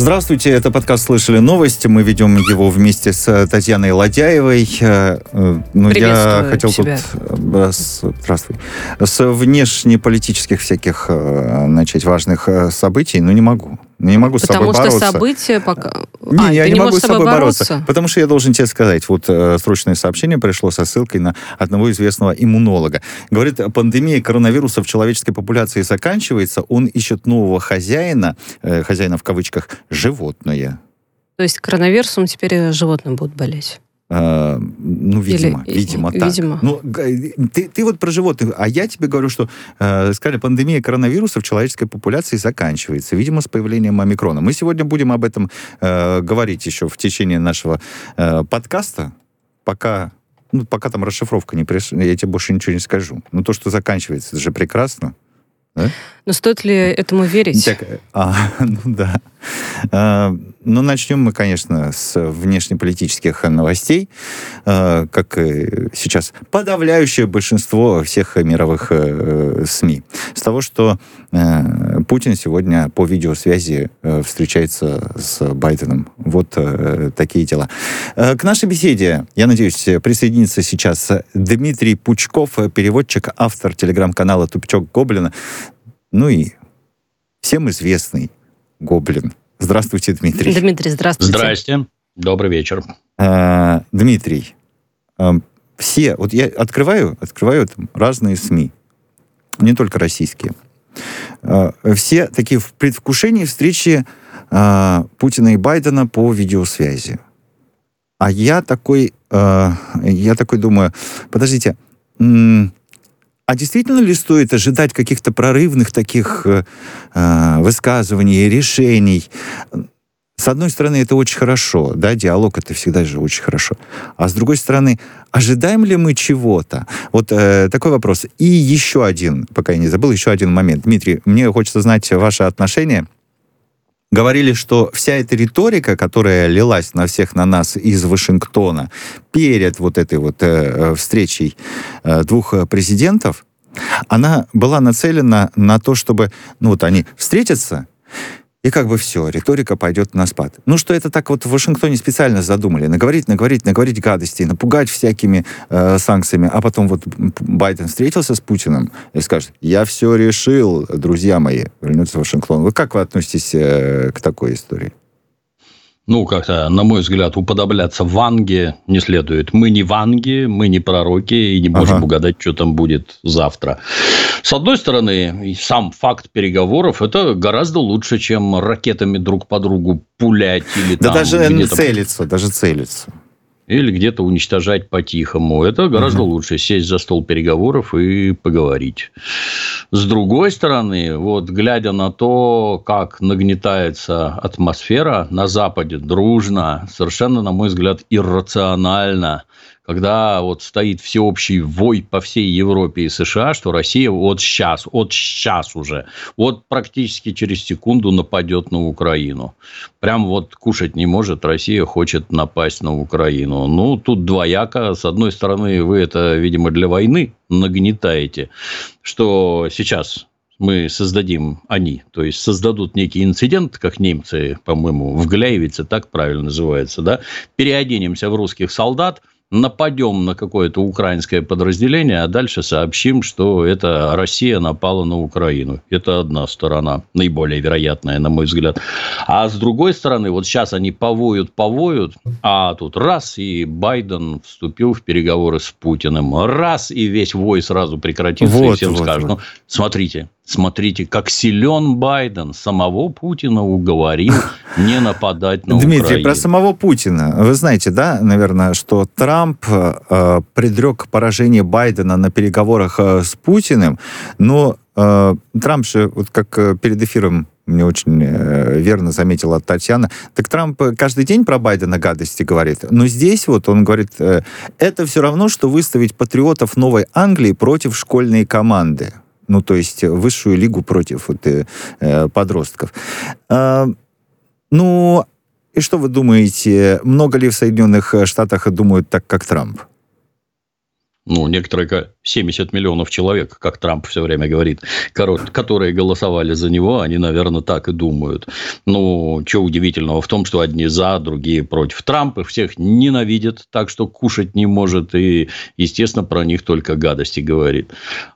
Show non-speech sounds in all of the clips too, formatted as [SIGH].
Здравствуйте, это подкаст «Слышали новости». Мы ведем его вместе с Татьяной Ладяевой. Э, э, ну, я хотел тебя. тут... Э, здравствуй. С внешнеполитических всяких начать важных событий, но не могу. Не могу с потому собой бороться. Потому что события пока... Не, а, я не, не могу с собой бороться. бороться. Потому что я должен тебе сказать, вот э, срочное сообщение пришло со ссылкой на одного известного иммунолога. Говорит, пандемия коронавируса в человеческой популяции заканчивается, он ищет нового хозяина, э, хозяина в кавычках, животное. То есть коронавирусом теперь животные будут болеть? А, ну, видимо, Или, видимо, так. Видимо. Ну, ты, ты вот про животных, а я тебе говорю, что, э, сказали, пандемия коронавируса в человеческой популяции заканчивается, видимо, с появлением омикрона. Мы сегодня будем об этом э, говорить еще в течение нашего э, подкаста, пока, ну, пока там расшифровка не пришла, я тебе больше ничего не скажу. Но то, что заканчивается, это же прекрасно. Да? Но стоит ли этому верить? Так, а, [LAUGHS] ну да. А, ну, начнем мы, конечно, с внешнеполитических новостей. А, как сейчас подавляющее большинство всех мировых э, СМИ. С того, что э, Путин сегодня по видеосвязи э, встречается с Байденом. Вот такие дела. К нашей беседе, я надеюсь, присоединится сейчас Дмитрий Пучков, переводчик, автор телеграм-канала «Тупичок Гоблина». Ну и всем известный Гоблин. Здравствуйте, Дмитрий. Дмитрий, здравствуйте. Здрасте. Добрый вечер. А, Дмитрий, а, все, вот я открываю, открываю там разные СМИ, не только российские. А, все такие в предвкушении встречи Путина и Байдена по видеосвязи. А я такой, а, я такой думаю, подождите, а действительно ли стоит ожидать каких-то прорывных таких э, э, высказываний, решений? С одной стороны, это очень хорошо, да, диалог это всегда же очень хорошо. А с другой стороны, ожидаем ли мы чего-то? Вот э, такой вопрос. И еще один, пока я не забыл, еще один момент. Дмитрий, мне хочется знать ваше отношение говорили, что вся эта риторика, которая лилась на всех на нас из Вашингтона перед вот этой вот э, э встречей э, двух президентов, она была нацелена на то, чтобы, ну вот они встретятся, и как бы все, риторика пойдет на спад. Ну, что это так вот в Вашингтоне специально задумали. Наговорить, наговорить, наговорить гадостей, напугать всякими э, санкциями. А потом вот Байден встретился с Путиным и скажет, я все решил, друзья мои, вернется в Вашингтон. Вы как вы относитесь э, к такой истории? Ну, как-то, на мой взгляд, уподобляться Ванге не следует. Мы не Ванги, мы не пророки и не можем ага. угадать, что там будет завтра. С одной стороны, сам факт переговоров – это гораздо лучше, чем ракетами друг по другу пулять или да там даже целиться, даже целиться или где-то уничтожать по-тихому. Это гораздо угу. лучше сесть за стол переговоров и поговорить. С другой стороны, вот глядя на то, как нагнетается атмосфера на Западе дружно, совершенно, на мой взгляд, иррационально – когда вот стоит всеобщий вой по всей Европе и США, что Россия вот сейчас, вот сейчас уже, вот практически через секунду нападет на Украину. Прям вот кушать не может, Россия хочет напасть на Украину. Ну, тут двояко. С одной стороны, вы это, видимо, для войны нагнетаете, что сейчас мы создадим, они, то есть создадут некий инцидент, как немцы, по-моему, в Гляевице, так правильно называется, да, переоденемся в русских солдат, нападем на какое-то украинское подразделение, а дальше сообщим, что это Россия напала на Украину. Это одна сторона, наиболее вероятная, на мой взгляд. А с другой стороны, вот сейчас они повоют, повоют, а тут раз, и Байден вступил в переговоры с Путиным. Раз, и весь вой сразу прекратится, вот, и всем вот, скажут, вот. ну, смотрите, Смотрите, как силен Байден. Самого Путина уговорил не нападать на Дмитрий, Украину. про самого Путина. Вы знаете, да, наверное, что Трамп э, предрек поражение Байдена на переговорах э, с Путиным, но э, Трамп же, вот как э, перед эфиром мне очень э, верно заметила Татьяна. Так Трамп каждый день про Байдена гадости говорит. Но здесь вот он говорит, это все равно, что выставить патриотов Новой Англии против школьной команды ну, то есть высшую лигу против вот, э, э, подростков. А, ну, и что вы думаете, много ли в Соединенных Штатах думают так, как Трамп? ну, некоторое 70 миллионов человек, как Трамп все время говорит, которые голосовали за него, они, наверное, так и думают. Ну, что удивительного в том, что одни за, другие против. Трампа всех ненавидят, так что кушать не может, и, естественно, про них только гадости говорит.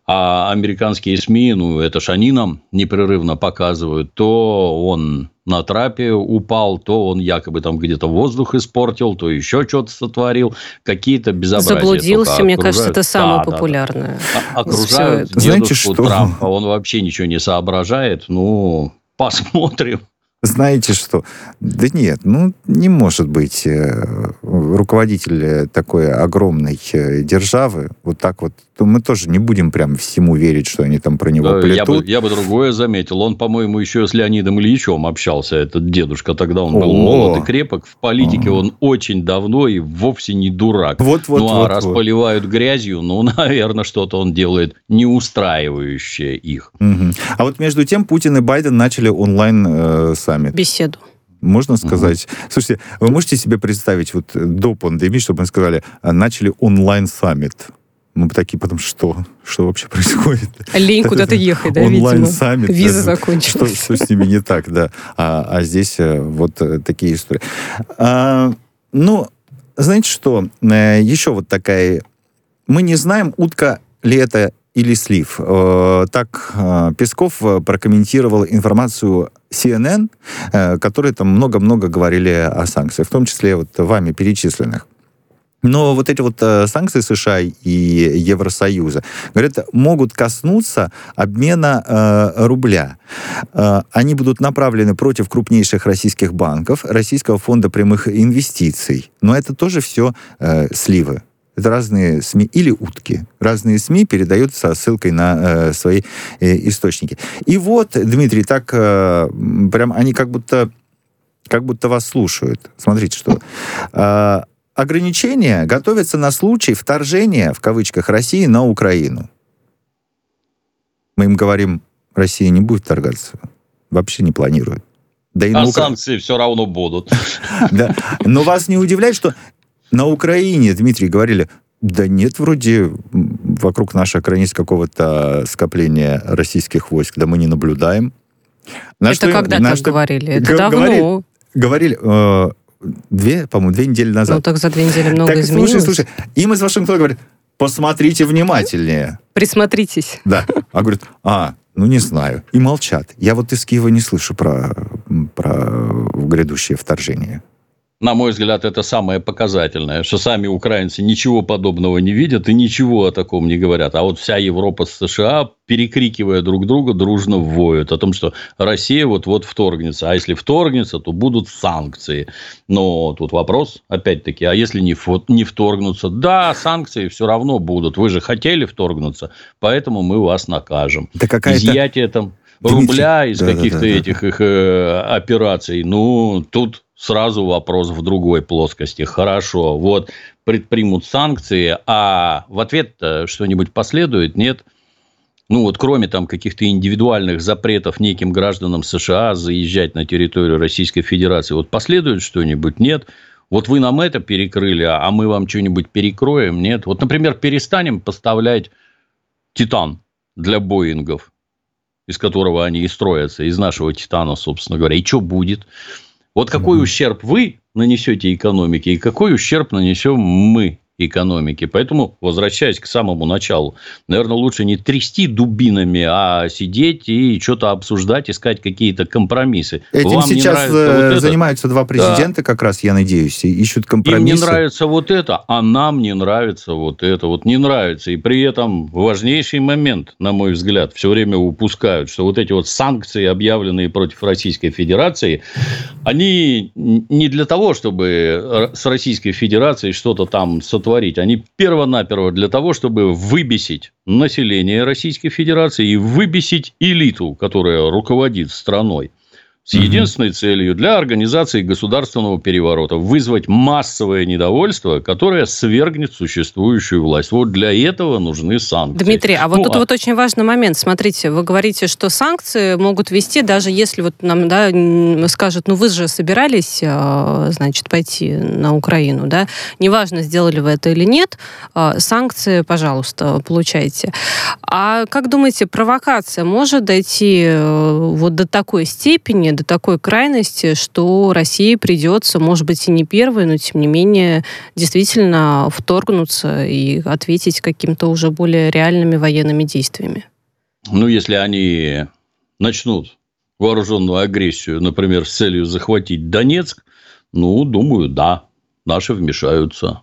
А американские СМИ, ну, это ж они нам непрерывно показывают, то он на трапе упал, то он якобы там где-то воздух испортил, то еще что-то сотворил, какие-то безобразия. Заблудился, мне кажется, это самое да, популярное. Да, да. Окружают Знаете, что? Трампа, он вообще ничего не соображает, ну, посмотрим. Знаете что? Да нет, ну не может быть э, руководитель такой огромной э, державы вот так вот. То мы тоже не будем прям всему верить, что они там про него да, плетут. Я бы, я бы другое заметил. Он, по-моему, еще с Леонидом Ильичем общался, этот дедушка. Тогда он был О! молод и крепок. В политике О! он очень давно и вовсе не дурак. Вот, вот, ну, а вот, раз вот. поливают грязью, ну, [LAUGHS] наверное, что-то он делает не устраивающее их. Угу. А вот между тем Путин и Байден начали онлайн э, саммит. Беседу можно сказать. Угу. Слушайте, вы можете себе представить вот до пандемии, чтобы мы сказали, а, начали онлайн-саммит? Мы такие потом, что? Что вообще [LAUGHS] происходит? Лень [LAUGHS] куда-то ехать, да, Онлайн-саммит. Виза закончилась. Что, что с ними не так, да. А, а здесь э, вот э, такие истории. А, ну, знаете что? Э, Еще вот такая... Мы не знаем, утка ли это или слив. Э, так э, Песков э, прокомментировал информацию CNN, которые там много-много говорили о санкциях, в том числе вот вами перечисленных. Но вот эти вот санкции США и Евросоюза, говорят, могут коснуться обмена рубля. Они будут направлены против крупнейших российских банков, Российского фонда прямых инвестиций. Но это тоже все сливы. Это разные СМИ или утки. Разные СМИ передают со ссылкой на э, свои э, источники. И вот, Дмитрий, так э, прям они как будто, как будто вас слушают. Смотрите, что... Э, ограничения готовятся на случай вторжения, в кавычках, России на Украину. Мы им говорим, Россия не будет вторгаться. Вообще не планирует. Да и а Укра... санкции все равно будут. Да. Но вас не удивляет, что на Украине, Дмитрий, говорили, да нет, вроде вокруг нашей границы какого-то скопления российских войск, да мы не наблюдаем. На это что, когда на так что, говорили? Это давно. Говорили, говорили э, две, по-моему, две недели назад. Ну, так за две недели много так, изменилось. Слушай, слушай, им из Вашингтона говорят, посмотрите внимательнее. Присмотритесь. Да. А говорят, а, ну не знаю. И молчат. Я вот из Киева не слышу про, про грядущее вторжение на мой взгляд, это самое показательное, что сами украинцы ничего подобного не видят и ничего о таком не говорят. А вот вся Европа с США, перекрикивая друг друга, дружно воют о том, что Россия вот-вот вторгнется. А если вторгнется, то будут санкции. Но тут вопрос, опять-таки, а если не, не вторгнутся? Да, санкции все равно будут. Вы же хотели вторгнуться, поэтому мы вас накажем. Да какая-то... Изъятие там рубля из да, каких-то да, да, этих их э, операций. Ну, тут сразу вопрос в другой плоскости. Хорошо, вот предпримут санкции, а в ответ что-нибудь последует? Нет. Ну вот кроме там каких-то индивидуальных запретов неким гражданам США заезжать на территорию Российской Федерации, вот последует что-нибудь? Нет. Вот вы нам это перекрыли, а мы вам что-нибудь перекроем? Нет. Вот, например, перестанем поставлять титан для Боингов, из которого они и строятся, из нашего титана, собственно говоря. И что будет? Вот какой ущерб вы нанесете экономике и какой ущерб нанесем мы экономики. Поэтому, возвращаясь к самому началу, наверное, лучше не трясти дубинами, а сидеть и что-то обсуждать, искать какие-то компромиссы. Этим Вам сейчас вот занимаются два президента, да. как раз, я надеюсь, и ищут компромиссы. Им не нравится вот это, а нам не нравится вот это. Вот не нравится. И при этом важнейший момент, на мой взгляд, все время упускают, что вот эти вот санкции, объявленные против Российской Федерации, они не для того, чтобы с Российской Федерацией что-то там сотворить сотворить. Они перво-наперво для того, чтобы выбесить население Российской Федерации и выбесить элиту, которая руководит страной. С единственной целью для организации государственного переворота вызвать массовое недовольство, которое свергнет существующую власть. Вот для этого нужны санкции. Дмитрий, а вот ну, тут а... вот очень важный момент. Смотрите, вы говорите, что санкции могут вести, даже если вот нам да, скажут, ну вы же собирались, а, значит, пойти на Украину, да, неважно, сделали вы это или нет, а, санкции, пожалуйста, получайте. А как думаете, провокация может дойти э, вот до такой степени, до такой крайности, что России придется, может быть, и не первой, но тем не менее действительно вторгнуться и ответить каким-то уже более реальными военными действиями? Ну, если они начнут вооруженную агрессию, например, с целью захватить Донецк, ну, думаю, да, наши вмешаются.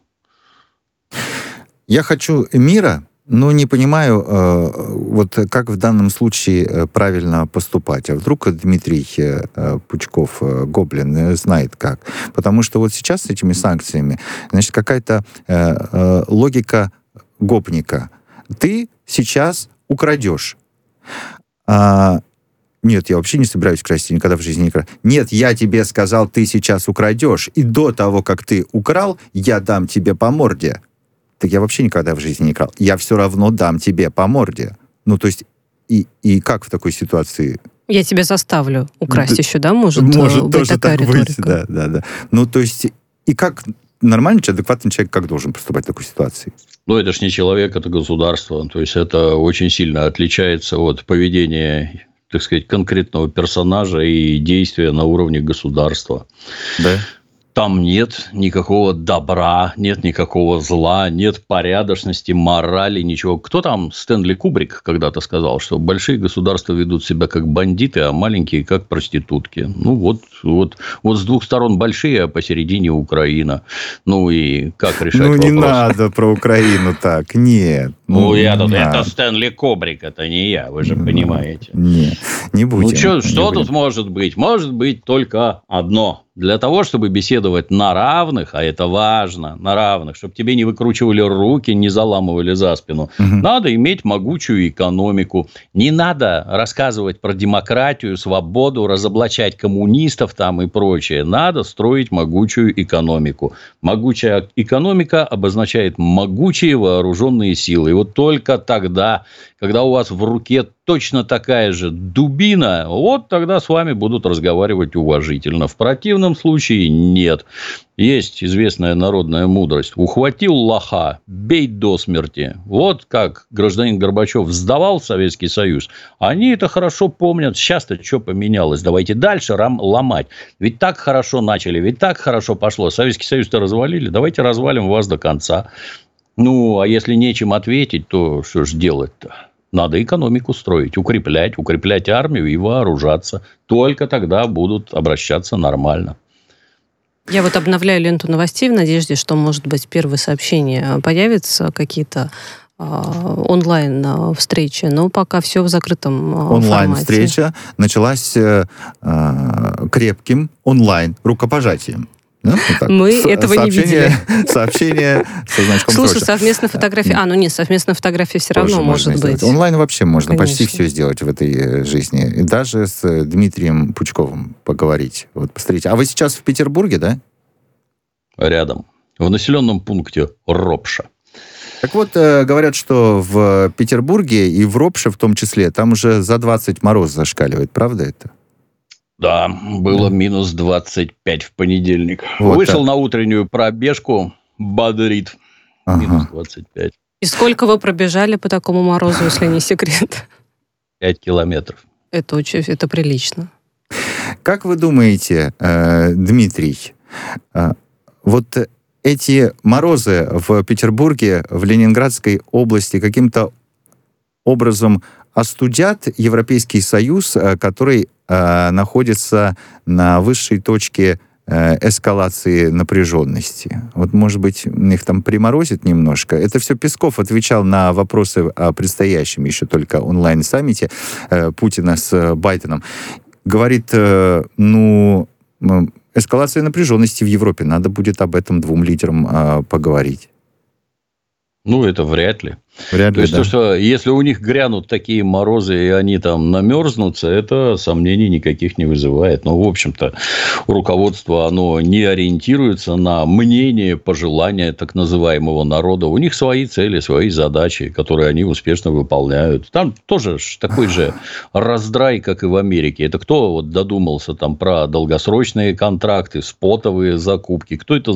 Я хочу мира, ну, не понимаю, э, вот как в данном случае э, правильно поступать. А вдруг Дмитрий э, Пучков, Гоблин, знает как? Потому что вот сейчас с этими санкциями, значит, какая-то логика гопника. Ты сейчас украдешь. А, нет, я вообще не собираюсь красть, никогда в жизни не крал. Нет, я тебе сказал, ты сейчас украдешь, и до того, как ты украл, я дам тебе по морде так я вообще никогда в жизни не крал. Я все равно дам тебе по морде. Ну, то есть, и, и как в такой ситуации? Я тебя заставлю украсть да, еще, да, может, может быть тоже такая так риторика? быть, да, да, да. Ну, то есть, и как нормальный адекватный человек, как должен поступать в такой ситуации? Ну, это ж не человек, это государство. То есть, это очень сильно отличается от поведения так сказать, конкретного персонажа и действия на уровне государства. Да. Там нет никакого добра, нет никакого зла, нет порядочности, морали, ничего. Кто там Стэнли Кубрик когда-то сказал, что большие государства ведут себя как бандиты, а маленькие как проститутки. Ну, вот, вот, вот с двух сторон большие, а посередине Украина. Ну, и как решать Ну, не надо про Украину так, нет. Ну, ну я тут, это Стэнли Кубрик, это не я, вы же ну, понимаете. Не, не будем. Ну, что, что тут может быть? Может быть только одно – для того, чтобы беседовать на равных, а это важно, на равных, чтобы тебе не выкручивали руки, не заламывали за спину, угу. надо иметь могучую экономику. Не надо рассказывать про демократию, свободу, разоблачать коммунистов там и прочее. Надо строить могучую экономику. Могучая экономика обозначает могучие вооруженные силы. И вот только тогда, когда у вас в руке точно такая же дубина, вот тогда с вами будут разговаривать уважительно. В противном случае нет. Есть известная народная мудрость. Ухватил лоха, бей до смерти. Вот как гражданин Горбачев сдавал Советский Союз. Они это хорошо помнят. Сейчас-то что поменялось? Давайте дальше рам- ломать. Ведь так хорошо начали, ведь так хорошо пошло. Советский Союз-то развалили. Давайте развалим вас до конца. Ну, а если нечем ответить, то что ж делать-то? Надо экономику строить, укреплять, укреплять армию и вооружаться. Только тогда будут обращаться нормально. Я вот обновляю ленту новостей в надежде, что, может быть, первые сообщения появятся, какие-то а, онлайн а, встречи, но пока все в закрытом а, онлайн встреча началась э, крепким онлайн рукопожатием. Да? Вот Мы С- этого не видели. [LAUGHS] Сообщение со значком Слушай, проще. совместная фотография... А, ну нет, совместная фотография все равно Тоже может быть. Сделать. Онлайн вообще можно Конечно. почти все сделать в этой э, жизни. И даже с э, Дмитрием Пучковым поговорить. Вот посмотрите. А вы сейчас в Петербурге, да? Рядом. В населенном пункте Ропша. Так вот, э, говорят, что в Петербурге и в Ропше в том числе, там уже за 20 мороз зашкаливает. Правда это? Да, было минус 25 в понедельник. Вот Вышел так. на утреннюю пробежку, бодрит. Ага. Минус 25. И сколько вы пробежали по такому морозу, если не секрет? 5 километров. Это очень, это прилично. Как вы думаете, э, Дмитрий, э, вот эти морозы в Петербурге, в Ленинградской области каким-то образом остудят Европейский Союз, э, который э, находится на высшей точке э, эскалации напряженности. Вот, может быть, их там приморозит немножко. Это все Песков отвечал на вопросы о предстоящем еще только онлайн-саммите э, Путина с Байденом. Говорит, э, ну, эскалация напряженности в Европе. Надо будет об этом двум лидерам э, поговорить. Ну, это вряд ли. Вряд то есть, да. то, что если у них грянут такие морозы, и они там намерзнутся, это сомнений никаких не вызывает. Но, в общем-то, руководство, оно не ориентируется на мнение, пожелания так называемого народа. У них свои цели, свои задачи, которые они успешно выполняют. Там тоже такой же раздрай, как и в Америке. Это кто вот додумался там про долгосрочные контракты, спотовые закупки? Кто это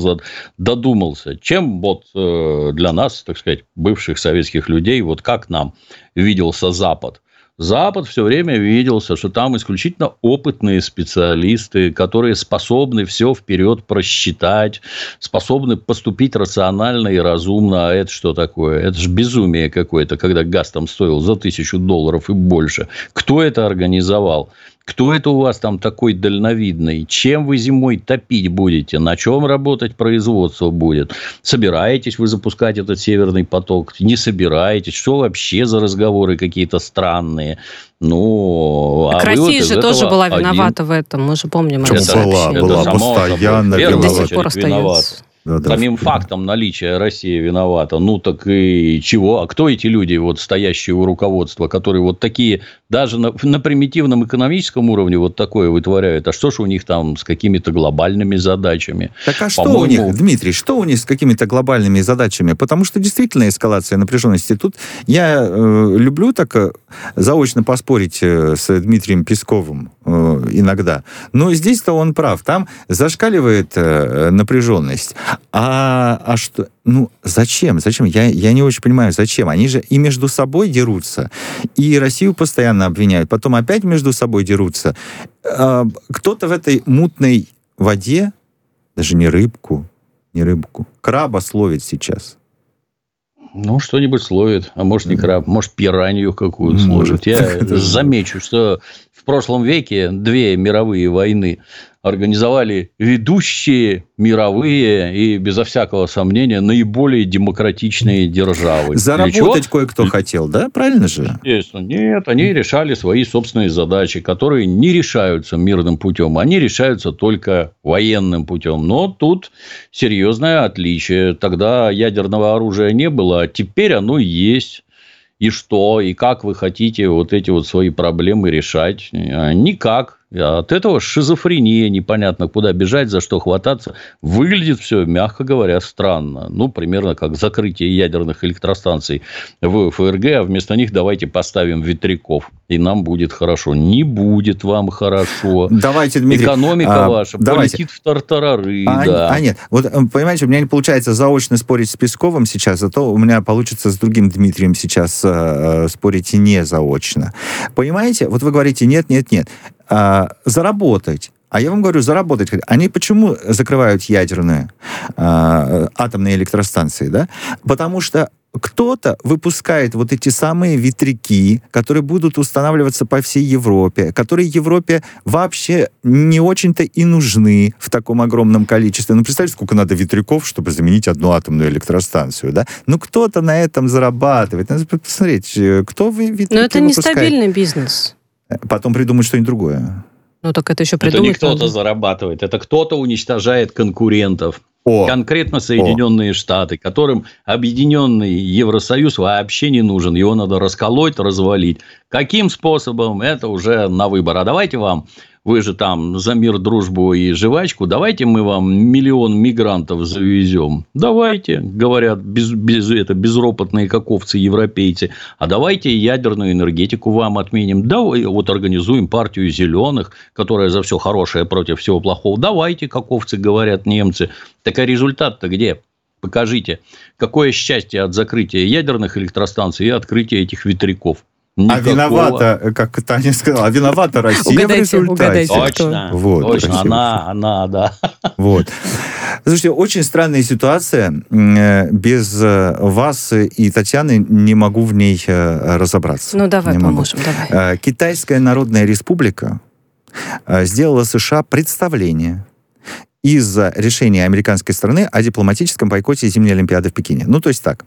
додумался? Чем вот э, для нас, так сказать, бывших советских советских людей, вот как нам виделся Запад. Запад все время виделся, что там исключительно опытные специалисты, которые способны все вперед просчитать, способны поступить рационально и разумно. А это что такое? Это же безумие какое-то, когда газ там стоил за тысячу долларов и больше. Кто это организовал? Кто это у вас там такой дальновидный? Чем вы зимой топить будете? На чем работать производство будет? Собираетесь вы запускать этот северный поток? Не собираетесь? Что вообще за разговоры какие-то странные? Ну, так а Россия же тоже была виновата один... в этом, мы же помним. Почему это, была? Это была постоянно виновата. До сих пор остается. Да, да. Самим фактом наличия России виновата. Ну, так и чего? А кто эти люди, вот стоящие у руководства, которые вот такие, даже на, на примитивном экономическом уровне вот такое вытворяют? А что ж у них там с какими-то глобальными задачами? Так а что у них, Дмитрий, что у них с какими-то глобальными задачами? Потому что действительно эскалация напряженности. Тут я э, люблю так э, заочно поспорить э, с Дмитрием Песковым э, иногда. Но здесь-то он прав. Там зашкаливает э, напряженность. А, а что? Ну, зачем? Зачем? Я, я не очень понимаю, зачем. Они же и между собой дерутся, и Россию постоянно обвиняют, потом опять между собой дерутся. А, кто-то в этой мутной воде, даже не рыбку, не рыбку, краба словит сейчас. Ну, что-нибудь словит. А может, не краб, может, пиранью какую-то словит. Я [LAUGHS] замечу, что в прошлом веке две мировые войны организовали ведущие мировые и, безо всякого сомнения, наиболее демократичные державы. Заработать кое-кто хотел, да? Правильно же? Естественно. Нет, они решали свои собственные задачи, которые не решаются мирным путем, они решаются только военным путем. Но тут серьезное отличие. Тогда ядерного оружия не было, а теперь оно есть и что, и как вы хотите вот эти вот свои проблемы решать? А, никак. От этого шизофрения, непонятно куда бежать, за что хвататься. Выглядит все, мягко говоря, странно. Ну, примерно как закрытие ядерных электростанций в ФРГ, а вместо них давайте поставим ветряков, и нам будет хорошо. Не будет вам хорошо. Давайте, Дмитрий. Экономика а, ваша давайте. полетит в тартарары. А, да. а нет, вот понимаете, у меня не получается заочно спорить с Песковым сейчас, зато у меня получится с другим Дмитрием сейчас э, спорить не заочно. Понимаете, вот вы говорите нет, нет, нет а, заработать. А я вам говорю, заработать. Они почему закрывают ядерные а, атомные электростанции, да? Потому что кто-то выпускает вот эти самые ветряки, которые будут устанавливаться по всей Европе, которые Европе вообще не очень-то и нужны в таком огромном количестве. Ну, представьте, сколько надо ветряков, чтобы заменить одну атомную электростанцию, да? Ну, кто-то на этом зарабатывает. Надо посмотреть, э, кто вы ветряки Но это нестабильный бизнес. Потом придумать что-нибудь другое. Ну, так это еще придумать. Это не кто-то надо. зарабатывает, это кто-то уничтожает конкурентов. О, Конкретно Соединенные О. Штаты, которым объединенный Евросоюз вообще не нужен. Его надо расколоть, развалить. Каким способом, это уже на выбор. А давайте вам вы же там за мир, дружбу и жвачку, давайте мы вам миллион мигрантов завезем. Давайте, говорят без, без, это, безропотные как овцы европейцы. А давайте ядерную энергетику вам отменим. Давай, вот организуем партию зеленых, которая за все хорошее против всего плохого. Давайте, как овцы говорят немцы. Так а результат-то где? Покажите, какое счастье от закрытия ядерных электростанций и открытия этих ветряков. Никакого. А виновата, как Таня сказала, а виновата Россия угадайте, в результате. Угадайте, точно, вот, точно, она, она, да. Вот. Слушайте, очень странная ситуация. Э, без э, вас и Татьяны не могу в ней э, разобраться. Ну, давай не поможем, могу. давай. Китайская Народная Республика сделала США представление из-за решения американской страны о дипломатическом бойкоте зимней Олимпиады в Пекине. Ну, то есть так.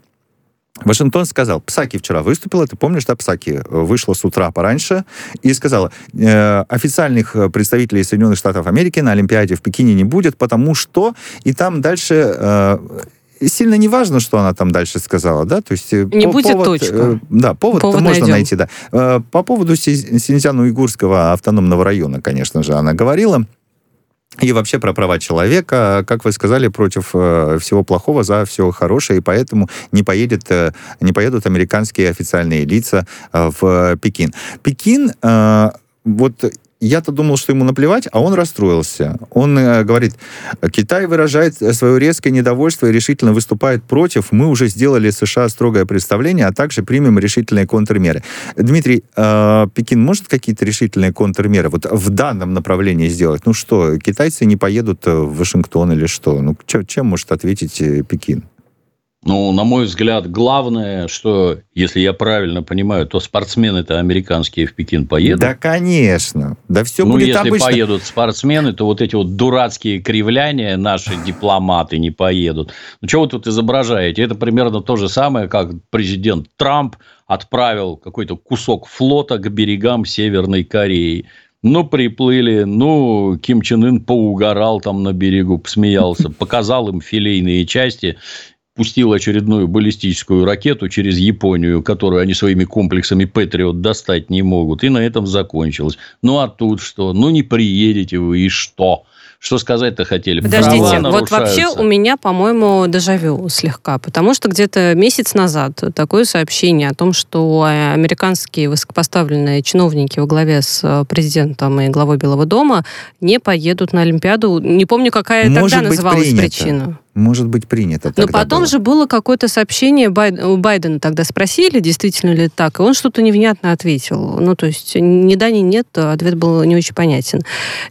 Вашингтон сказал, Псаки вчера выступила, ты помнишь, да, Псаки э, вышла с утра пораньше и сказала, э, официальных представителей Соединенных Штатов Америки на Олимпиаде в Пекине не будет, потому что, и там дальше э, сильно не важно, что она там дальше сказала, да, то есть... Не по, будет повод, точка. Да, повод, повод можно найдем. найти, да. По поводу Синьцзян-Уйгурского автономного района, конечно же, она говорила, и вообще про права человека, как вы сказали, против э, всего плохого, за все хорошее, и поэтому не, поедет, э, не поедут американские официальные лица э, в Пекин. Пекин, вот я-то думал, что ему наплевать, а он расстроился. Он э, говорит, Китай выражает свое резкое недовольство и решительно выступает против. Мы уже сделали США строгое представление, а также примем решительные контрмеры. Дмитрий, э, Пекин может какие-то решительные контрмеры вот в данном направлении сделать? Ну что, китайцы не поедут в Вашингтон или что? Ну чем, чем может ответить э, Пекин? Ну, на мой взгляд, главное, что, если я правильно понимаю, то спортсмены-то американские в Пекин поедут. Да, конечно. Да все ну, будет если обычно. поедут спортсмены, то вот эти вот дурацкие кривляния наши дипломаты не поедут. Ну, что вы тут изображаете? Это примерно то же самое, как президент Трамп отправил какой-то кусок флота к берегам Северной Кореи. Ну, приплыли, ну, Ким Чен Ын поугорал там на берегу, посмеялся, показал им филейные части пустил очередную баллистическую ракету через Японию, которую они своими комплексами Патриот достать не могут. И на этом закончилось. Ну, а тут что? Ну, не приедете вы, и что? Что сказать-то хотели? Подождите, вот вообще у меня, по-моему, дежавю слегка, потому что где-то месяц назад такое сообщение о том, что американские высокопоставленные чиновники во главе с президентом и главой Белого дома не поедут на Олимпиаду. Не помню, какая Может тогда называлась принято. причина может быть принято. Но потом было. же было какое-то сообщение, Байд... у Байдена тогда спросили, действительно ли так, и он что-то невнятно ответил. Ну, то есть ни да, ни нет, ответ был не очень понятен.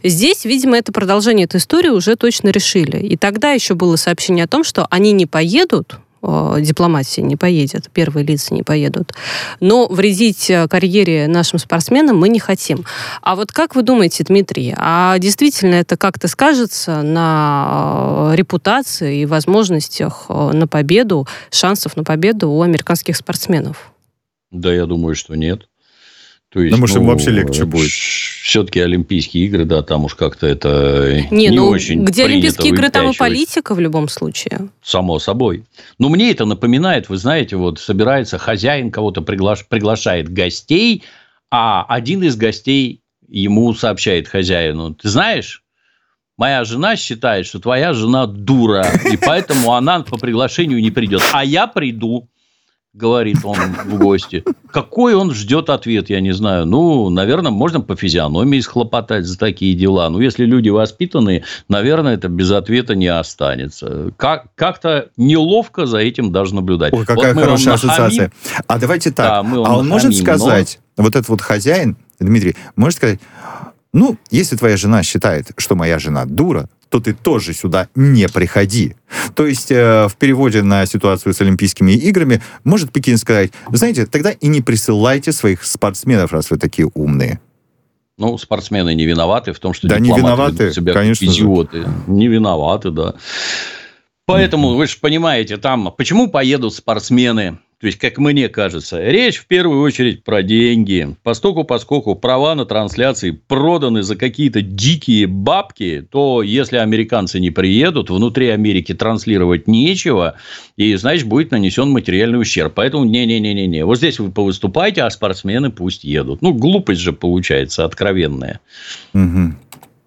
Здесь, видимо, это продолжение этой истории уже точно решили. И тогда еще было сообщение о том, что они не поедут, дипломатии не поедет, первые лица не поедут. Но вредить э, карьере нашим спортсменам мы не хотим. А вот как вы думаете, Дмитрий, а действительно это как-то скажется на э, репутации и возможностях на победу, шансов на победу у американских спортсменов? Да, я думаю, что нет. То есть, ну, может, ну, им вообще легче будет. Все-таки Олимпийские игры, да, там уж как-то это не, не ну, очень Где Олимпийские игры, там и политика в любом случае. Само собой. Но мне это напоминает, вы знаете, вот собирается хозяин, кого-то приглаш... приглашает гостей, а один из гостей ему сообщает хозяину, ты знаешь, моя жена считает, что твоя жена дура, и поэтому она по приглашению не придет, а я приду говорит он в гости. Какой он ждет ответ, я не знаю. Ну, наверное, можно по физиономии схлопотать за такие дела. Ну, если люди воспитанные, наверное, это без ответа не останется. Как- как-то неловко за этим даже наблюдать. Ой, какая вот хорошая ассоциация. А давайте так. Да, а он может сказать, но... вот этот вот хозяин, Дмитрий, может сказать, ну, если твоя жена считает, что моя жена дура, то ты тоже сюда не приходи. То есть э, в переводе на ситуацию с Олимпийскими играми может Пекин сказать, знаете, тогда и не присылайте своих спортсменов, раз вы такие умные. Ну, спортсмены не виноваты в том, что да, не виноваты, себя конечно идиоты. Же. Не виноваты, да. Поэтому, вы же понимаете, там, почему поедут спортсмены то есть, как мне кажется, речь в первую очередь про деньги. Поскольку, поскольку права на трансляции проданы за какие-то дикие бабки, то если американцы не приедут, внутри Америки транслировать нечего, и, значит, будет нанесен материальный ущерб. Поэтому не-не-не-не. Вот здесь вы повыступайте, а спортсмены пусть едут. Ну, глупость же получается откровенная. Угу.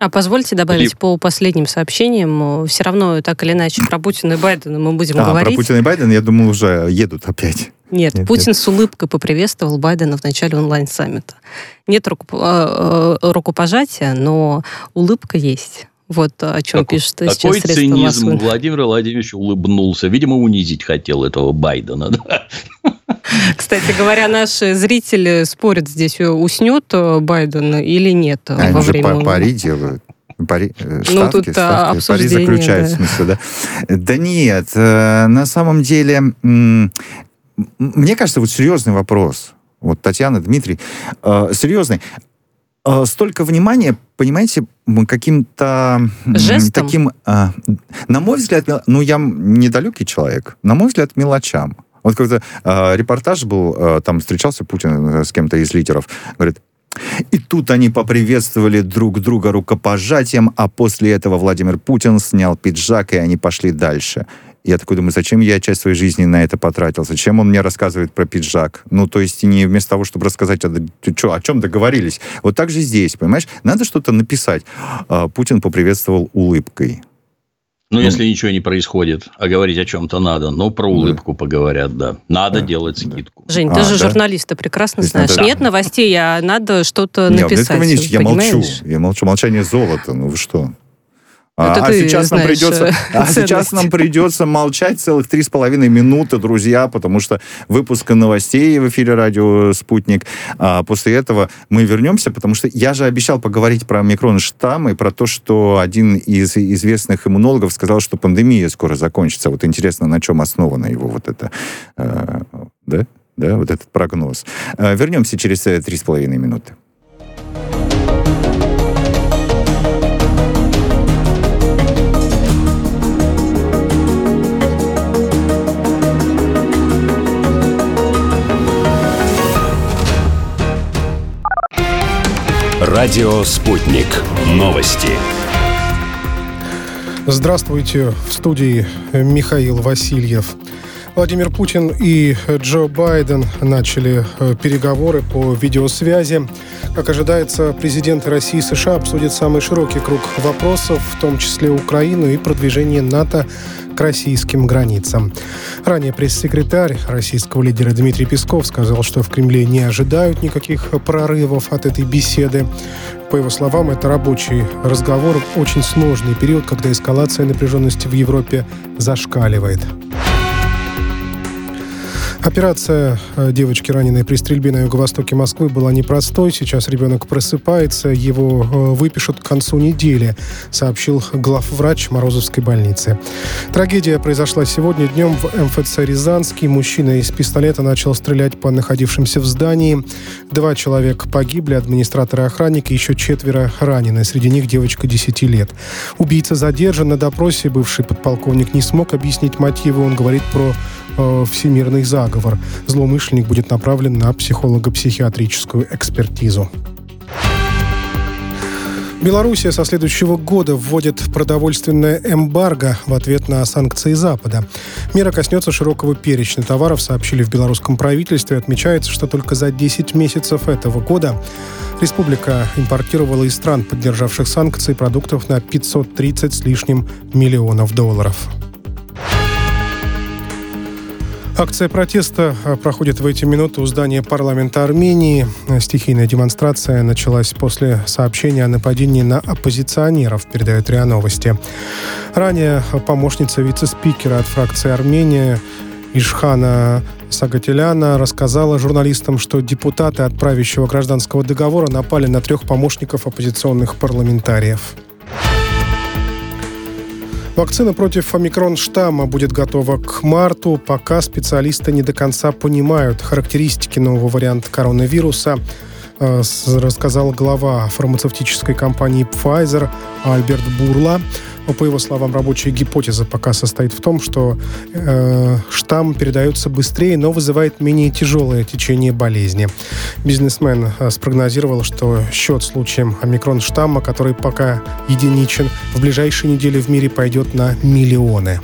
А позвольте добавить, и... по последним сообщениям, все равно так или иначе про Путина и Байдена мы будем а, говорить. про Путина и Байдена, я думал, уже едут опять. Нет, нет Путин нет. с улыбкой поприветствовал Байдена в начале онлайн-саммита. Нет руку, э, э, рукопожатия, но улыбка есть. Вот о чем Какой, пишет сейчас Такой цинизм массовой. Владимир Владимирович улыбнулся. Видимо, унизить хотел этого Байдена. Да? Кстати говоря, наши зрители спорят здесь, уснет Байден или нет Они во время... По пари делают. Пари, ставки, э, ну, тут ставки. Пари заключают, да. в смысле, да? Да нет, э, на самом деле, мне кажется, вот серьезный вопрос. Вот Татьяна, Дмитрий, э, серьезный. Столько внимания, понимаете, каким-то Жестом? таким, на мой взгляд, ну я недалекий человек, на мой взгляд, мелочам. Вот когда э, репортаж был, э, там встречался Путин э, с кем-то из лидеров, говорит, и тут они поприветствовали друг друга рукопожатием, а после этого Владимир Путин снял пиджак, и они пошли дальше. Я такой думаю, зачем я часть своей жизни на это потратил? Зачем он мне рассказывает про пиджак? Ну, то есть не вместо того, чтобы рассказать, а, что, о чем договорились. Вот так же здесь, понимаешь? Надо что-то написать. А, Путин поприветствовал улыбкой. Ну, ну, если ничего не происходит, а говорить о чем-то надо, ну, про улыбку да. поговорят, да. Надо да. делать скидку. Жень, а, ты же да? журналист, ты прекрасно знаешь. Надо... Нет новостей, а надо что-то написать. Нет, я молчу. Я молчу. Молчание золото. Ну, вы что? А, [LAUGHS] а, сейчас нам придется, а сейчас нам придется молчать целых три с половиной минуты, друзья, потому что выпуск новостей в эфире радио «Спутник». А после этого мы вернемся, потому что я же обещал поговорить про микрон штамм и про то, что один из известных иммунологов сказал, что пандемия скоро закончится. Вот интересно, на чем основано его вот это, э, да? Да, вот этот прогноз. Э, вернемся через э, три с половиной минуты. Радио «Спутник». Новости. Здравствуйте. В студии Михаил Васильев. Владимир Путин и Джо Байден начали э, переговоры по видеосвязи. Как ожидается, президенты России и США обсудят самый широкий круг вопросов, в том числе Украину и продвижение НАТО к российским границам. Ранее пресс-секретарь российского лидера Дмитрий Песков сказал, что в Кремле не ожидают никаких прорывов от этой беседы. По его словам, это рабочий разговор очень сложный период, когда эскалация напряженности в Европе зашкаливает. Операция э, девочки, раненой при стрельбе на юго-востоке Москвы, была непростой. Сейчас ребенок просыпается, его э, выпишут к концу недели, сообщил главврач Морозовской больницы. Трагедия произошла сегодня днем в МФЦ «Рязанский». Мужчина из пистолета начал стрелять по находившимся в здании. Два человека погибли, администратор и охранник, еще четверо ранены. Среди них девочка 10 лет. Убийца задержан. На допросе бывший подполковник не смог объяснить мотивы. Он говорит про э, всемирный заговор. Злоумышленник будет направлен на психолого-психиатрическую экспертизу. Белоруссия со следующего года вводит продовольственное эмбарго в ответ на санкции Запада. Мера коснется широкого перечня товаров, сообщили в белорусском правительстве. Отмечается, что только за 10 месяцев этого года республика импортировала из стран, поддержавших санкции, продуктов на 530 с лишним миллионов долларов. Акция протеста а, проходит в эти минуты у здания парламента Армении. Стихийная демонстрация началась после сообщения о нападении на оппозиционеров, передает РИА Новости. Ранее помощница вице-спикера от фракции Армения Ишхана Сагателяна рассказала журналистам, что депутаты от правящего гражданского договора напали на трех помощников оппозиционных парламентариев. Вакцина против омикрон-штамма будет готова к марту, пока специалисты не до конца понимают характеристики нового варианта коронавируса, э, рассказал глава фармацевтической компании Pfizer Альберт Бурла. По его словам, рабочая гипотеза пока состоит в том, что э, штамм передается быстрее, но вызывает менее тяжелое течение болезни. Бизнесмен э, спрогнозировал, что счет случаем омикрон штамма, который пока единичен, в ближайшие недели в мире пойдет на миллионы.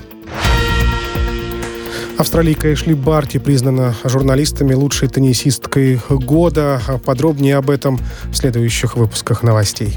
Австралийка Эшли Барти признана журналистами лучшей теннисисткой года. Подробнее об этом в следующих выпусках новостей.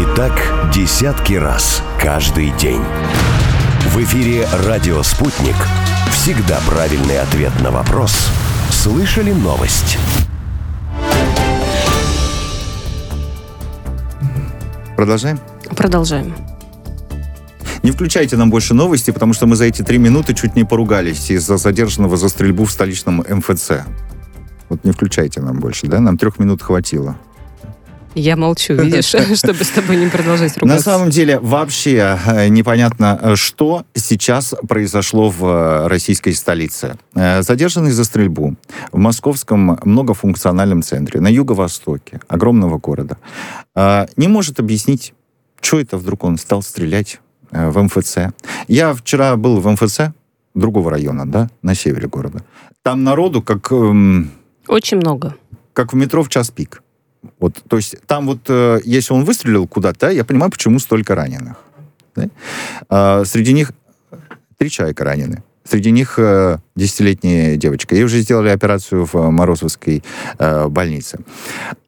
И так десятки раз каждый день. В эфире «Радио Спутник». Всегда правильный ответ на вопрос. Слышали новость? Продолжаем? Продолжаем. Не включайте нам больше новости, потому что мы за эти три минуты чуть не поругались из-за задержанного за стрельбу в столичном МФЦ. Вот не включайте нам больше, да? Нам трех минут хватило. Я молчу, видишь, [LAUGHS] чтобы с тобой не продолжать ругаться. На самом деле вообще э, непонятно, э, что сейчас произошло в э, российской столице. Задержанный за стрельбу в московском многофункциональном центре на юго-востоке огромного города не может объяснить, что это вдруг он стал стрелять в МФЦ. Я вчера был в МФЦ другого района, да, на севере города. Там народу как... Эм, Очень много. Как в метро в час пик. Вот, то есть там вот, э, если он выстрелил куда-то, я понимаю, почему столько раненых. Да? А, среди них три человека ранены. Среди них э, десятилетняя девочка. Ей уже сделали операцию в Морозовской э, больнице.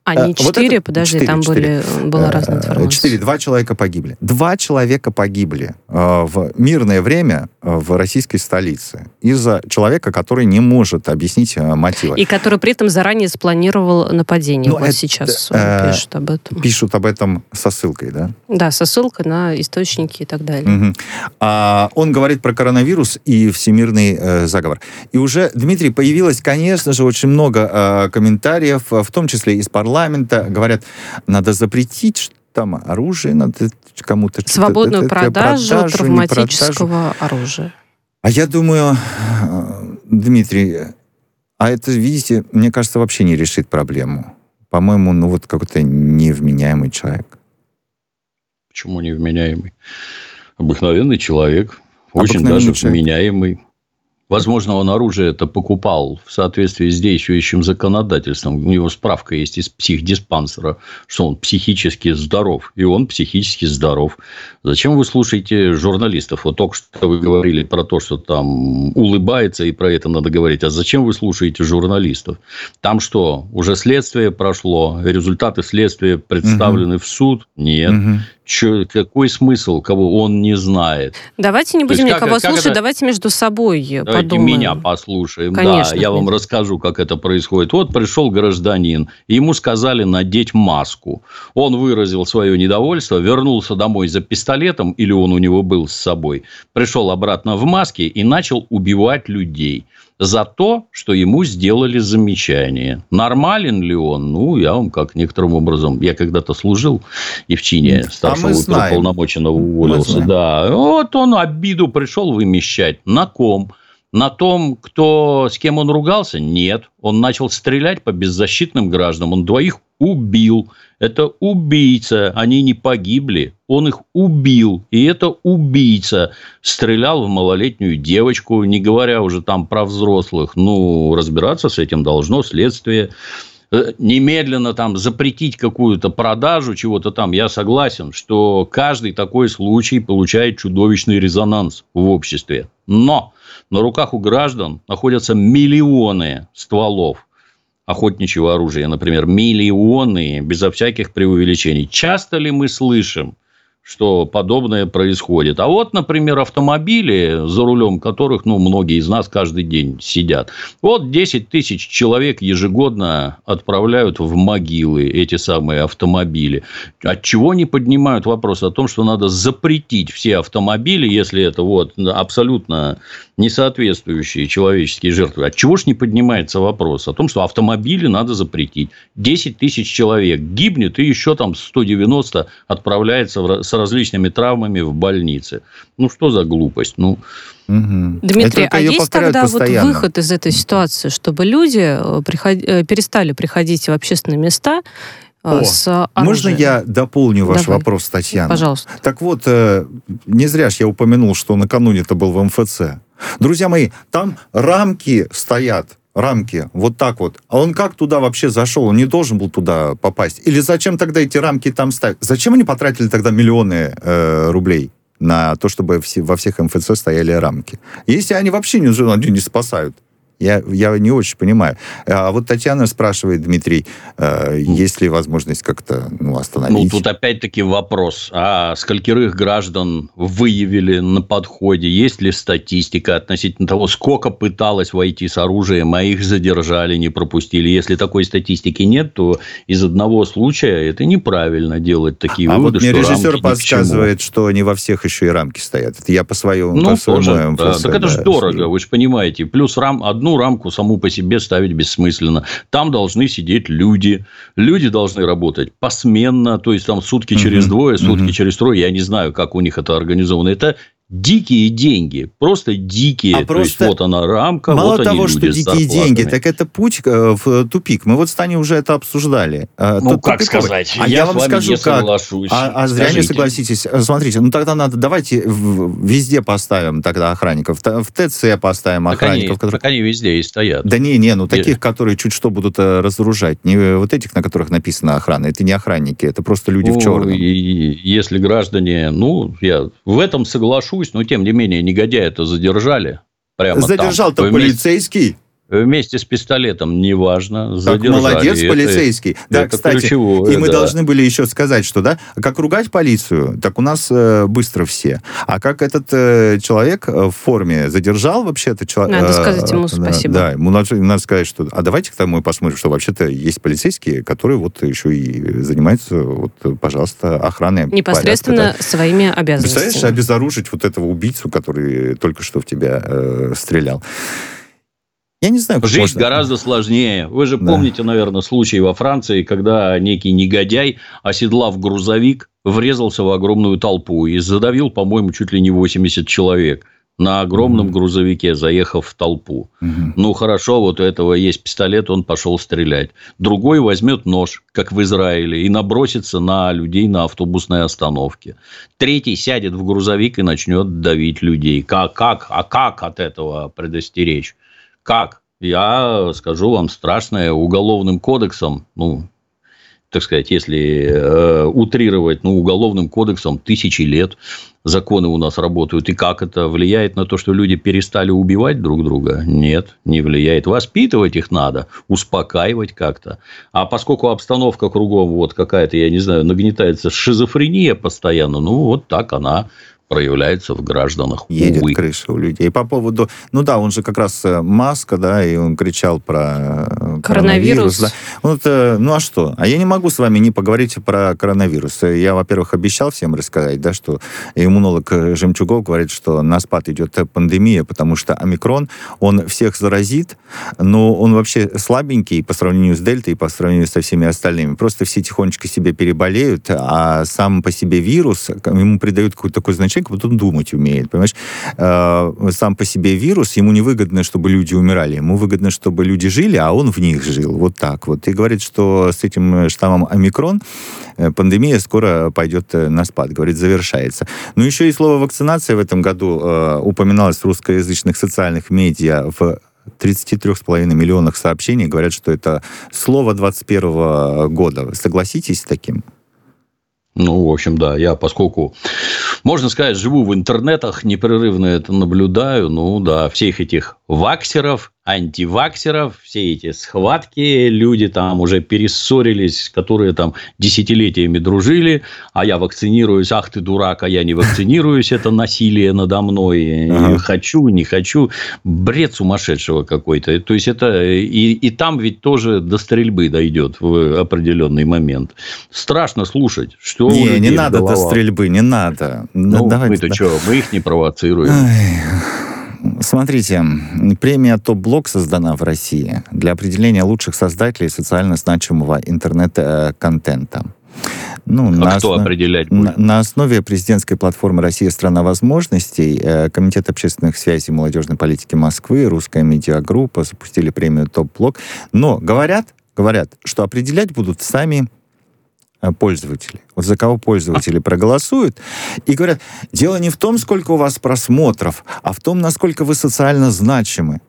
А не четыре, вот подожди, 4, там 4. Были, была разная информация. Четыре, два человека погибли. Два человека погибли э, в мирное время э, в российской столице из-за человека, который не может объяснить э, мотивы. И который при этом заранее спланировал нападение. Ну, вот это, сейчас э, пишут об этом. Пишут об этом со ссылкой, да? Да, со ссылкой на источники и так далее. Угу. А, он говорит про коронавирус и всемирный э, заговор. И уже, Дмитрий, появилось, конечно же, очень много э, комментариев, в том числе из парламента, говорят, надо запретить там оружие, надо кому-то... Свободную это, продажу, продажу травматического продажу. оружия. А я думаю, Дмитрий, а это, видите, мне кажется, вообще не решит проблему. По-моему, ну вот какой-то невменяемый человек. Почему невменяемый? Обыкновенный человек, очень даже человек. вменяемый. Возможно, он оружие это покупал в соответствии с действующим законодательством. У него справка есть из психдиспансера, что он психически здоров. И он психически здоров. Зачем вы слушаете журналистов? Вот только что вы говорили про то, что там улыбается, и про это надо говорить. А зачем вы слушаете журналистов? Там что, уже следствие прошло, результаты следствия представлены угу. в суд? Нет. Угу. Че, какой смысл, кого он не знает? Давайте не будем никого как, слушать, как это... давайте между собой давайте подумаем. меня послушаем. Конечно, да, я вам расскажу, как это происходит. Вот пришел гражданин, ему сказали надеть маску. Он выразил свое недовольство, вернулся домой за пистолетом, или он у него был с собой, пришел обратно в маске и начал убивать людей за то, что ему сделали замечание. Нормален ли он? Ну, я вам как некоторым образом... Я когда-то служил и в чине старшего а полномоченного уволился. Да. Вот он обиду пришел вымещать. На ком? На том, кто, с кем он ругался? Нет. Он начал стрелять по беззащитным гражданам. Он двоих убил. Это убийца. Они не погибли. Он их убил. И это убийца. Стрелял в малолетнюю девочку, не говоря уже там про взрослых. Ну, разбираться с этим должно следствие э, немедленно там запретить какую-то продажу чего-то там, я согласен, что каждый такой случай получает чудовищный резонанс в обществе. Но на руках у граждан находятся миллионы стволов охотничьего оружия, например, миллионы, безо всяких преувеличений. Часто ли мы слышим что подобное происходит. А вот, например, автомобили, за рулем которых, ну, многие из нас каждый день сидят. Вот 10 тысяч человек ежегодно отправляют в могилы эти самые автомобили. От чего не поднимают вопрос о том, что надо запретить все автомобили, если это вот абсолютно не соответствующие человеческие жертвы. От чего ж не поднимается вопрос о том, что автомобили надо запретить. 10 тысяч человек гибнет, и еще там 190 отправляется в с различными травмами в больнице. Ну, что за глупость? Ну, Угу. Дмитрий, а есть тогда постоянно. вот выход из этой ситуации, чтобы люди э, приход... Э, перестали приходить в общественные места э, О, с оружием? Можно я дополню ваш Давай. вопрос, Татьяна? Пожалуйста. Так вот, не зря ж я упомянул, что накануне это был в МФЦ. Друзья мои, там рамки стоят рамки, вот так вот. А он как туда вообще зашел? Он не должен был туда попасть. Или зачем тогда эти рамки там ставить? Зачем они потратили тогда миллионы э, рублей на то, чтобы все, во всех МФЦ стояли рамки? Если они вообще не, они не спасают. Я, я не очень понимаю. А вот Татьяна спрашивает, Дмитрий, э, есть ли возможность как-то ну, остановить? Ну, тут опять-таки вопрос. А скольких граждан выявили на подходе? Есть ли статистика относительно того, сколько пыталось войти с оружием, а их задержали, не пропустили? Если такой статистики нет, то из одного случая это неправильно делать такие а выводы, вот мне режиссер подсказывает, что не во всех еще и рамки стоят. Это я по своему, ну, по своему тоже, да. Так это же да, дорого, вы же понимаете. Плюс рам, одну Одну рамку саму по себе ставить бессмысленно. Там должны сидеть люди. Люди должны работать посменно, то есть там сутки через двое, сутки через трое. Я не знаю, как у них это организовано. Это дикие деньги, просто дикие. А То есть вот она рамка, Мало вот они того, что дикие деньги, так это путь э, в тупик. Мы вот с Таней уже это обсуждали. Э, Ну, тут как тупиковый. сказать? А Я я, с вам вами скажу, не как. соглашусь. А, а зря не согласитесь. Э, Смотрите, ну тогда надо, давайте везде поставим тогда охранников. В ТЦ поставим Так они, охранников. которые- так они везде и стоят. Да не, не, ну Е- таких, которые чуть что будут э, разоружать. Не э, вот этих, на которых написано охрана. Это не охранники, это просто люди Ну, в черном. и если граждане, ну, я в этом соглашусь, но тем не менее негодяя-то задержали. Прямо. Задержал-то полицейский. Вместе с пистолетом, неважно, Как задержали. молодец Это- полицейский. да, это кстати, ключевое, и мы да. должны были еще сказать, что, да, как ругать полицию, так у нас э, быстро все. А как этот э, человек э, в форме задержал вообще-то человек... Надо сказать ему спасибо. Да, ему надо, надо сказать, что... А давайте-ка мы посмотрим, что вообще-то есть полицейские, которые вот еще и занимаются, вот, пожалуйста, охраной Непосредственно порядка, да. своими Представляешь, обязанностями. обезоружить вот этого убийцу, который только что в тебя э, стрелял. Я не знаю, как Жизнь можно- гораздо сложнее. Вы же Да. помните, наверное, случай во Франции, когда некий негодяй, оседлав грузовик, врезался в огромную толпу и задавил, по-моему, чуть ли не 80 человек на огромном Мгм. грузовике, заехав в толпу. Мгм. Ну, хорошо, вот у этого есть пистолет, он пошел стрелять. Другой возьмет нож, как в Израиле, и набросится на людей на автобусной остановке. Третий сядет в грузовик и начнет давить людей. Как, как, а как от этого предостеречь? Как? Я скажу вам страшное уголовным кодексом, ну, так сказать, если э, утрировать, ну, уголовным кодексом тысячи лет законы у нас работают. И как это влияет на то, что люди перестали убивать друг друга? Нет, не влияет. Воспитывать их надо, успокаивать как-то. А поскольку обстановка кругом вот какая-то, я не знаю, нагнетается шизофрения постоянно, ну, вот так она проявляется в гражданах. едет увы. крыша у людей. По поводу... Ну да, он же как раз э, маска, да, и он кричал про э, Коронавирус. да. Вот, э, ну а что? А я не могу с вами не поговорить про коронавирус. Я, во-первых, обещал всем рассказать, да, что иммунолог Жемчугов говорит, что на спад идет пандемия, потому что омикрон, он всех заразит, но он вообще слабенький по сравнению с дельтой и по сравнению со всеми остальными. Просто все тихонечко себе переболеют, а сам по себе вирус, ему придают какое-то такое значение, как будто он думать умеет, понимаешь? Э, Сам по себе вирус, ему невыгодно, чтобы люди умирали, ему выгодно, чтобы люди жили, а он в них жил. Вот так вот. И говорит, что с этим штаммом омикрон э, пандемия скоро пойдет э, на спад, говорит, завершается. Ну, еще и слово вакцинация в этом году упоминалось в русскоязычных социальных медиа в 33,5 миллионах сообщений. Говорят, что это слово 21 года. Согласитесь с таким? Ну, в общем, да, я поскольку, можно сказать, живу в интернетах, непрерывно это наблюдаю, ну, да, всех этих ваксеров, антиваксеров, все эти схватки, люди там уже перессорились, которые там десятилетиями дружили, а я вакцинируюсь, ах ты дурак, а я не вакцинируюсь, это насилие надо мной, Ага. хочу, не хочу, бред сумасшедшего какой-то, то есть это, и, и там ведь тоже до стрельбы дойдет в определенный момент. Страшно слушать, что не, не надо до стрельбы, не надо. Ну, Давайте, мы-то да. что, мы их не провоцируем. Ай, Смотрите, премия «Топ-блок» создана в России для определения лучших создателей социально значимого интернет-контента. Ну, А на кто основ- определять на, будет? на основе президентской платформы «Россия – страна возможностей» э, Комитет общественных связей и молодежной политики Москвы, Русская медиагруппа запустили премию «Топ-блок». Но говорят, говорят, что определять будут сами э, пользователи. Вот за кого пользователи проголосуют. И говорят, дело не в том, сколько у вас просмотров, а в том, насколько вы социально значимы.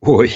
Ой,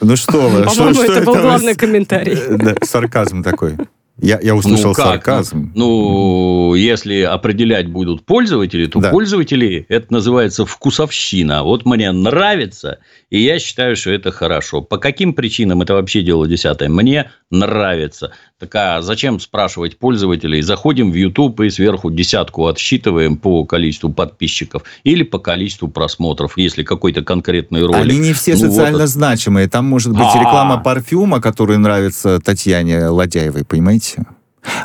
Ну что вы, [LAUGHS] что, По-моему, что это был вы- главный комментарий. Э, да, сарказм такой. Я, я услышал ну как? сарказм. Ну, если определять будут пользователи, то Да. пользователи, это называется вкусовщина. Вот мне нравится, и я считаю, что это хорошо. По каким причинам, это вообще дело десятое. Мне нравится. Так а зачем спрашивать пользователей? Заходим в YouTube и сверху десятку отсчитываем по количеству подписчиков или по количеству просмотров, если какой-то конкретный ролик. Они не все Ну, вот социально это. значимые. Там может быть А. реклама парфюма, которая нравится Татьяне Ладяевой, понимаете?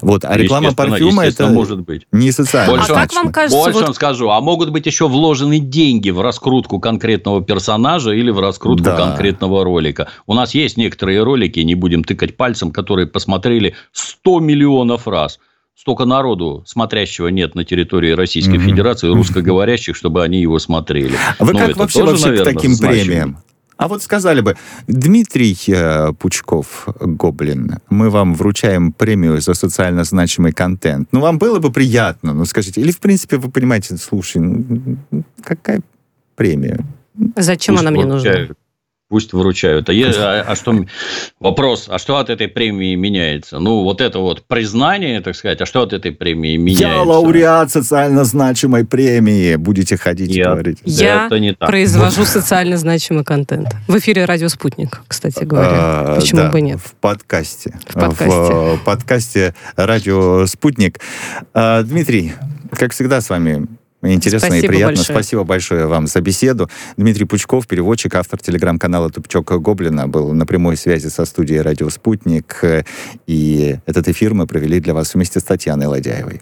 Вот, а реклама парфюма это может быть. не социально. Больше- А как вам кажется, Больше вот вам скажу, а могут быть еще вложены деньги в раскрутку конкретного персонажа или в раскрутку Да. конкретного ролика. У нас есть некоторые ролики, не будем тыкать пальцем, которые посмотрели 100 миллионов раз. Столько народу, смотрящего нет на территории Российской Мгм. Федерации, русскоговорящих, чтобы они его смотрели. Вы Ну, как это вообще, тоже, вообще наверное, к таким значимо. премиям? А вот сказали бы, Дмитрий э, Пучков, Гоблин, мы вам вручаем премию за социально значимый контент. Ну, вам было бы приятно, ну, скажите. Или, в принципе, вы понимаете, слушай, ну, какая премия? зачем Пусть она мне нужна? Пусть вручают. А, е- а- а что вопрос? А что от этой премии меняется? Ну, вот это вот признание, так сказать. А что от этой премии меняется? Я лауреат социально значимой премии. Будете ходить и Нет. говорить. Я Это не так. Произвожу [LAUGHS] социально значимый контент. В эфире «Радио Спутник», кстати говоря. А, Почему да, бы нет? В подкасте. В подкасте. В э, подкасте «Радио Спутник». А, Дмитрий, как всегда, с вами интересно Спасибо и приятно. большое. Спасибо большое вам за беседу. Дмитрий Пучков, переводчик, автор телеграм-канала «Тупичок Гоблина», был на прямой связи со студией «Радио Спутник». И этот эфир мы провели для вас вместе с Татьяной Ладяевой.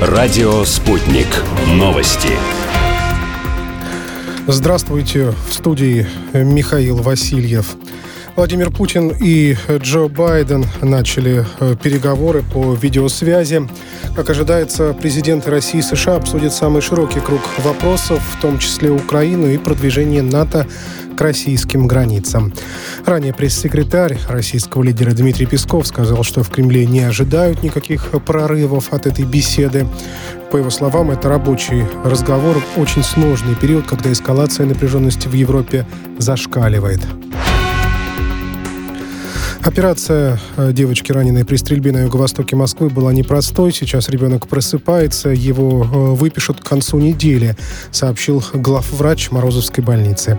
Радио «Спутник». Новости. Здравствуйте, в студии Михаил Васильев. Владимир Путин и Джо Байден начали э, переговоры по видеосвязи. Как ожидается, президенты России и США обсудят самый широкий круг вопросов, в том числе Украину и продвижение НАТО к российским границам. Ранее пресс-секретарь российского лидера Дмитрий Песков сказал, что в Кремле не ожидают никаких прорывов от этой беседы. По его словам, это рабочий разговор в очень сложный период, когда эскалация напряженности в Европе зашкаливает. Операция э, девочки, раненой при стрельбе на юго-востоке Москвы, была непростой. Сейчас ребенок просыпается, его э, выпишут к концу недели, сообщил главврач Морозовской больницы.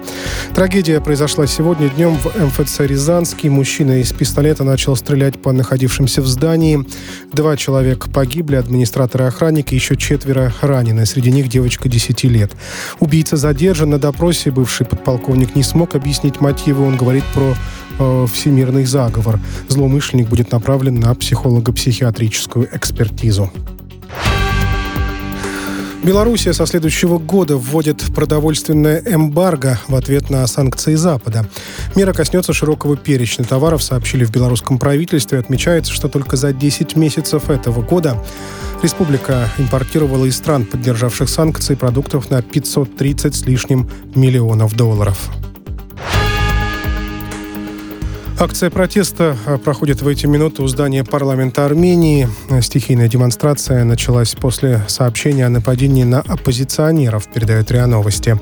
Трагедия произошла сегодня днем в МФЦ «Рязанский». Мужчина из пистолета начал стрелять по находившимся в здании. Два человека погибли, администратор и охранник, и еще четверо ранены. Среди них девочка 10 лет. Убийца задержан. На допросе бывший подполковник не смог объяснить мотивы. Он говорит про всемирный заговор. Злоумышленник будет направлен на психолого-психиатрическую экспертизу. Белоруссия со следующего года вводит продовольственное эмбарго в ответ на санкции Запада. Мера коснется широкого перечня товаров, сообщили в белорусском правительстве. Отмечается, что только за 10 месяцев этого года республика импортировала из стран, поддержавших санкции, продуктов на 530 с лишним миллионов долларов. Акция протеста э, проходит в эти минуты у здания парламента Армении. Стихийная демонстрация началась после сообщения о нападении на оппозиционеров, передает РИА Новости.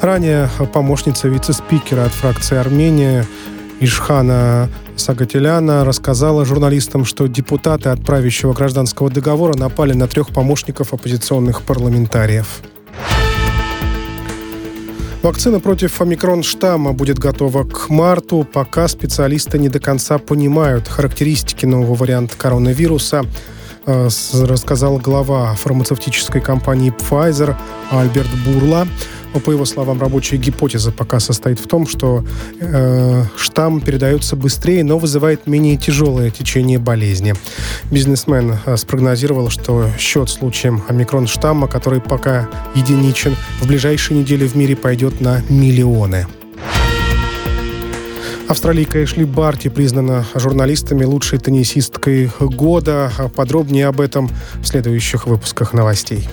Ранее помощница вице-спикера от фракции Армения Ишхана Сагателяна рассказала журналистам, что депутаты от правящего гражданского договора напали на трех помощников оппозиционных парламентариев. Вакцина против омикрон-штамма будет готова к марту, пока специалисты не до конца понимают характеристики нового варианта коронавируса, э, рассказал глава фармацевтической компании Pfizer Альберт Бурла. По его словам, рабочая гипотеза пока состоит в том, что э, штамм передается быстрее, но вызывает менее тяжелое течение болезни. Бизнесмен э, спрогнозировал, что счет случаем омикрон-штамма, который пока единичен, в ближайшие недели в мире пойдет на миллионы. Австралийка Эшли Барти признана журналистами лучшей теннисисткой года. Подробнее об этом в следующих выпусках новостей.